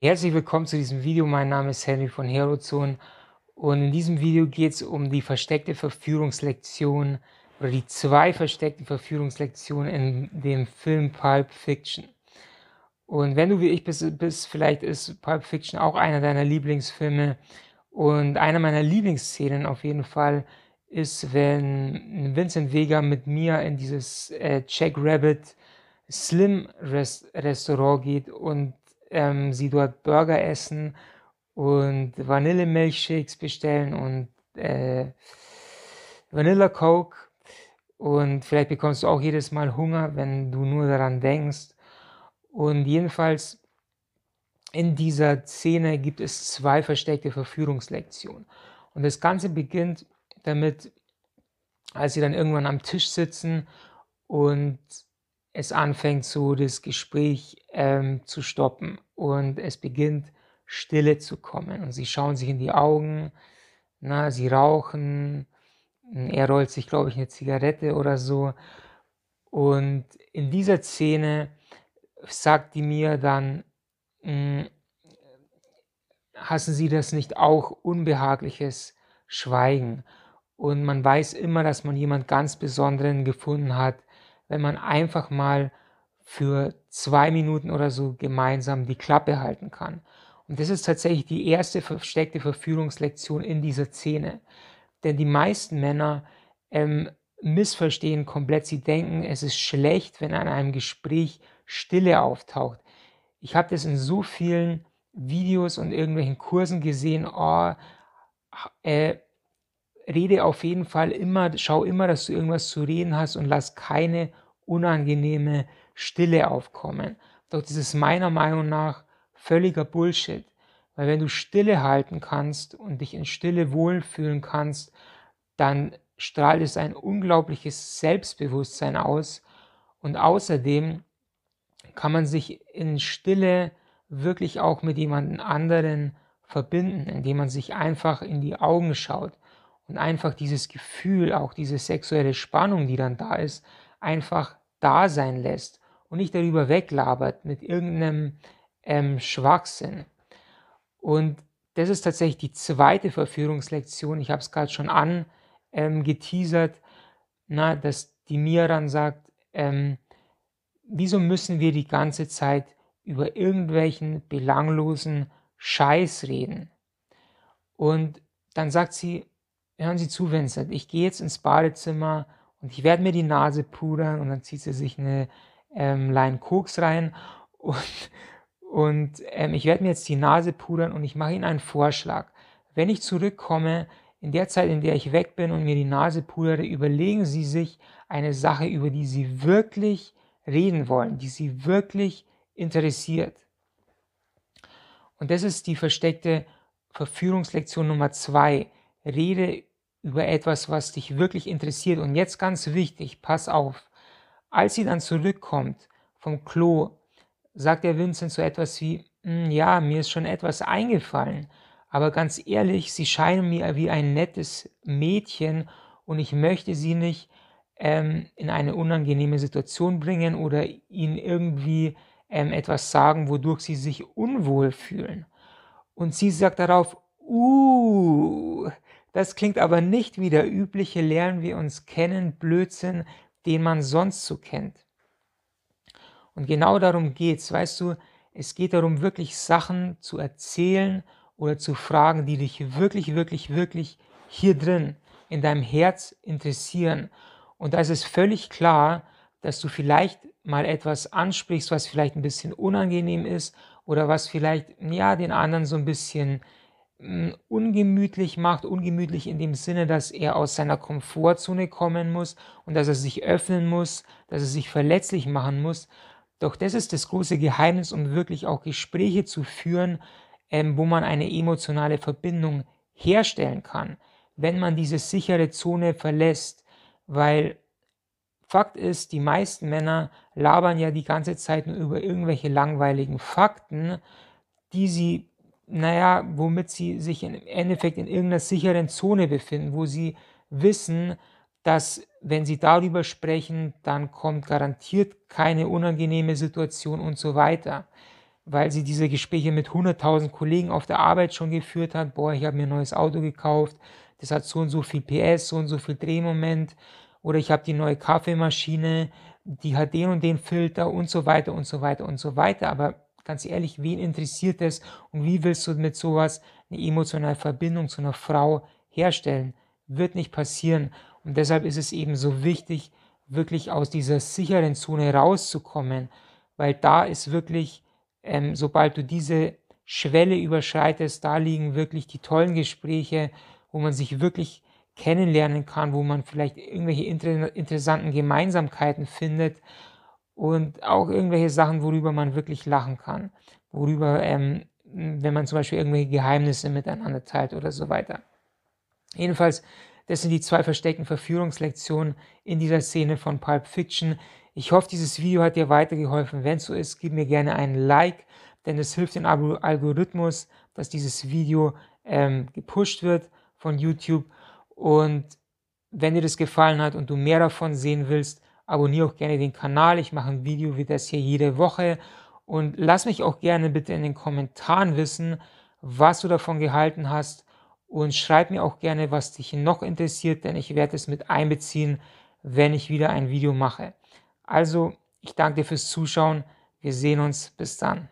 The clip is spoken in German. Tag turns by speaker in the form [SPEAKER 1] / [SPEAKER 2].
[SPEAKER 1] Herzlich willkommen zu diesem Video. Mein Name ist Henry von Herozone und in diesem Video geht es um die versteckte Verführungslektion oder die zwei versteckten Verführungslektionen in dem Film Pulp Fiction. Und wenn du wie ich bist, bist, vielleicht ist Pulp Fiction auch einer deiner Lieblingsfilme und eine meiner Lieblingsszenen auf jeden Fall ist, wenn Vincent Vega mit mir in dieses äh, Jack Rabbit Slim Rest Restaurant geht und ähm, sie dort Burger essen und Vanillemilchshakes bestellen und äh, Vanilla Coke. Und vielleicht bekommst du auch jedes Mal Hunger, wenn du nur daran denkst. Und jedenfalls in dieser Szene gibt es zwei versteckte Verführungslektionen. Und das Ganze beginnt damit, als sie dann irgendwann am Tisch sitzen und es anfängt so das Gespräch ähm, zu stoppen und es beginnt Stille zu kommen und sie schauen sich in die Augen, na, sie rauchen, er rollt sich, glaube ich, eine Zigarette oder so und in dieser Szene sagt die mir dann, hm, hassen Sie das nicht auch unbehagliches Schweigen? Und man weiß immer, dass man jemand ganz Besonderen gefunden hat, wenn man einfach mal für zwei Minuten oder so gemeinsam die Klappe halten kann. Und das ist tatsächlich die erste versteckte Verführungslektion in dieser Szene. Denn die meisten Männer ähm, missverstehen komplett. Sie denken, es ist schlecht, wenn an einem Gespräch Stille auftaucht. Ich habe das in so vielen Videos und irgendwelchen Kursen gesehen. Oh, äh, rede auf jeden Fall immer, schau immer, dass du irgendwas zu reden hast und lass keine unangenehme Stille aufkommen. Doch das ist meiner Meinung nach völliger Bullshit. Weil wenn du Stille halten kannst und dich in Stille wohlfühlen kannst, dann strahlt es ein unglaubliches Selbstbewusstsein aus. Und außerdem kann man sich in Stille wirklich auch mit jemand anderen verbinden, indem man sich einfach in die Augen schaut und einfach dieses Gefühl, auch diese sexuelle Spannung, die dann da ist, einfach da sein lässt und nicht darüber weglabert mit irgendeinem ähm, Schwachsinn. Und das ist tatsächlich die zweite Verführungslektion. Ich habe es gerade schon angeteasert, ähm, na, dass die Mia dann sagt, ähm, wieso müssen wir die ganze Zeit über irgendwelchen belanglosen Scheiß reden? Und dann sagt sie, hören Sie zu, Vincent, ich gehe jetzt ins Badezimmer und ich werde mir die Nase pudern und dann zieht sie sich eine ähm, Line Koks rein und, und ähm, ich werde mir jetzt die Nase pudern und ich mache Ihnen einen Vorschlag. Wenn ich zurückkomme, in der Zeit, in der ich weg bin und mir die Nase pudere, überlegen Sie sich eine Sache, über die Sie wirklich reden wollen, die Sie wirklich interessiert. Und das ist die versteckte Verführungslektion Nummer zwei. Rede über etwas, was dich wirklich interessiert. Und jetzt ganz wichtig, pass auf. Als sie dann zurückkommt vom Klo, sagt der Vincent so etwas wie, hm, ja, mir ist schon etwas eingefallen, aber ganz ehrlich, sie scheinen mir wie ein nettes Mädchen und ich möchte sie nicht ähm, in eine unangenehme Situation bringen oder ihnen irgendwie ähm, etwas sagen, wodurch sie sich unwohl fühlen. Und sie sagt darauf, uh, das klingt aber nicht wie der übliche Lernen wir uns kennen Blödsinn, den man sonst so kennt. Und genau darum geht's, weißt du, es geht darum, wirklich Sachen zu erzählen oder zu fragen, die dich wirklich, wirklich, wirklich hier drin in deinem Herz interessieren. Und da ist es völlig klar, dass du vielleicht mal etwas ansprichst, was vielleicht ein bisschen unangenehm ist oder was vielleicht ja den anderen so ein bisschen ungemütlich macht, ungemütlich in dem Sinne, dass er aus seiner Komfortzone kommen muss und dass er sich öffnen muss, dass er sich verletzlich machen muss. Doch das ist das große Geheimnis, um wirklich auch Gespräche zu führen, ähm, wo man eine emotionale Verbindung herstellen kann, wenn man diese sichere Zone verlässt, weil Fakt ist, die meisten Männer labern ja die ganze Zeit nur über irgendwelche langweiligen Fakten, die sie naja, womit sie sich im Endeffekt in irgendeiner sicheren Zone befinden, wo sie wissen, dass wenn sie darüber sprechen, dann kommt garantiert keine unangenehme Situation und so weiter. weil sie diese Gespräche mit 100.000 Kollegen auf der Arbeit schon geführt hat. Boah, ich habe mir ein neues Auto gekauft, das hat so und so viel PS, so und so viel Drehmoment. Oder ich habe die neue Kaffeemaschine, die hat den und den Filter und so weiter und so weiter und so weiter. Aber ganz ehrlich, wen interessiert es und wie willst du mit sowas eine emotionale Verbindung zu einer Frau herstellen? Wird nicht passieren. Und deshalb ist es eben so wichtig, wirklich aus dieser sicheren Zone rauszukommen, weil da ist wirklich, ähm, sobald du diese Schwelle überschreitest, da liegen wirklich die tollen Gespräche, wo man sich wirklich kennenlernen kann, wo man vielleicht irgendwelche inter interessanten Gemeinsamkeiten findet und auch irgendwelche Sachen, worüber man wirklich lachen kann, worüber, ähm, wenn man zum Beispiel irgendwelche Geheimnisse miteinander teilt oder so weiter. Jedenfalls das sind die zwei versteckten Verführungslektionen in dieser Szene von Pulp Fiction. Ich hoffe, dieses Video hat dir weitergeholfen. Wenn es so ist, gib mir gerne ein Like, denn es hilft dem Algorithmus, dass dieses Video ähm, gepusht wird von YouTube. Und wenn dir das gefallen hat und du mehr davon sehen willst, abonniere auch gerne den Kanal. Ich mache ein Video wie das hier jede Woche. Und lass mich auch gerne bitte in den Kommentaren wissen, was du davon gehalten hast und schreib mir auch gerne, was dich noch interessiert, denn ich werde es mit einbeziehen, wenn ich wieder ein Video mache. Also, ich danke dir fürs Zuschauen. Wir sehen uns. Bis dann.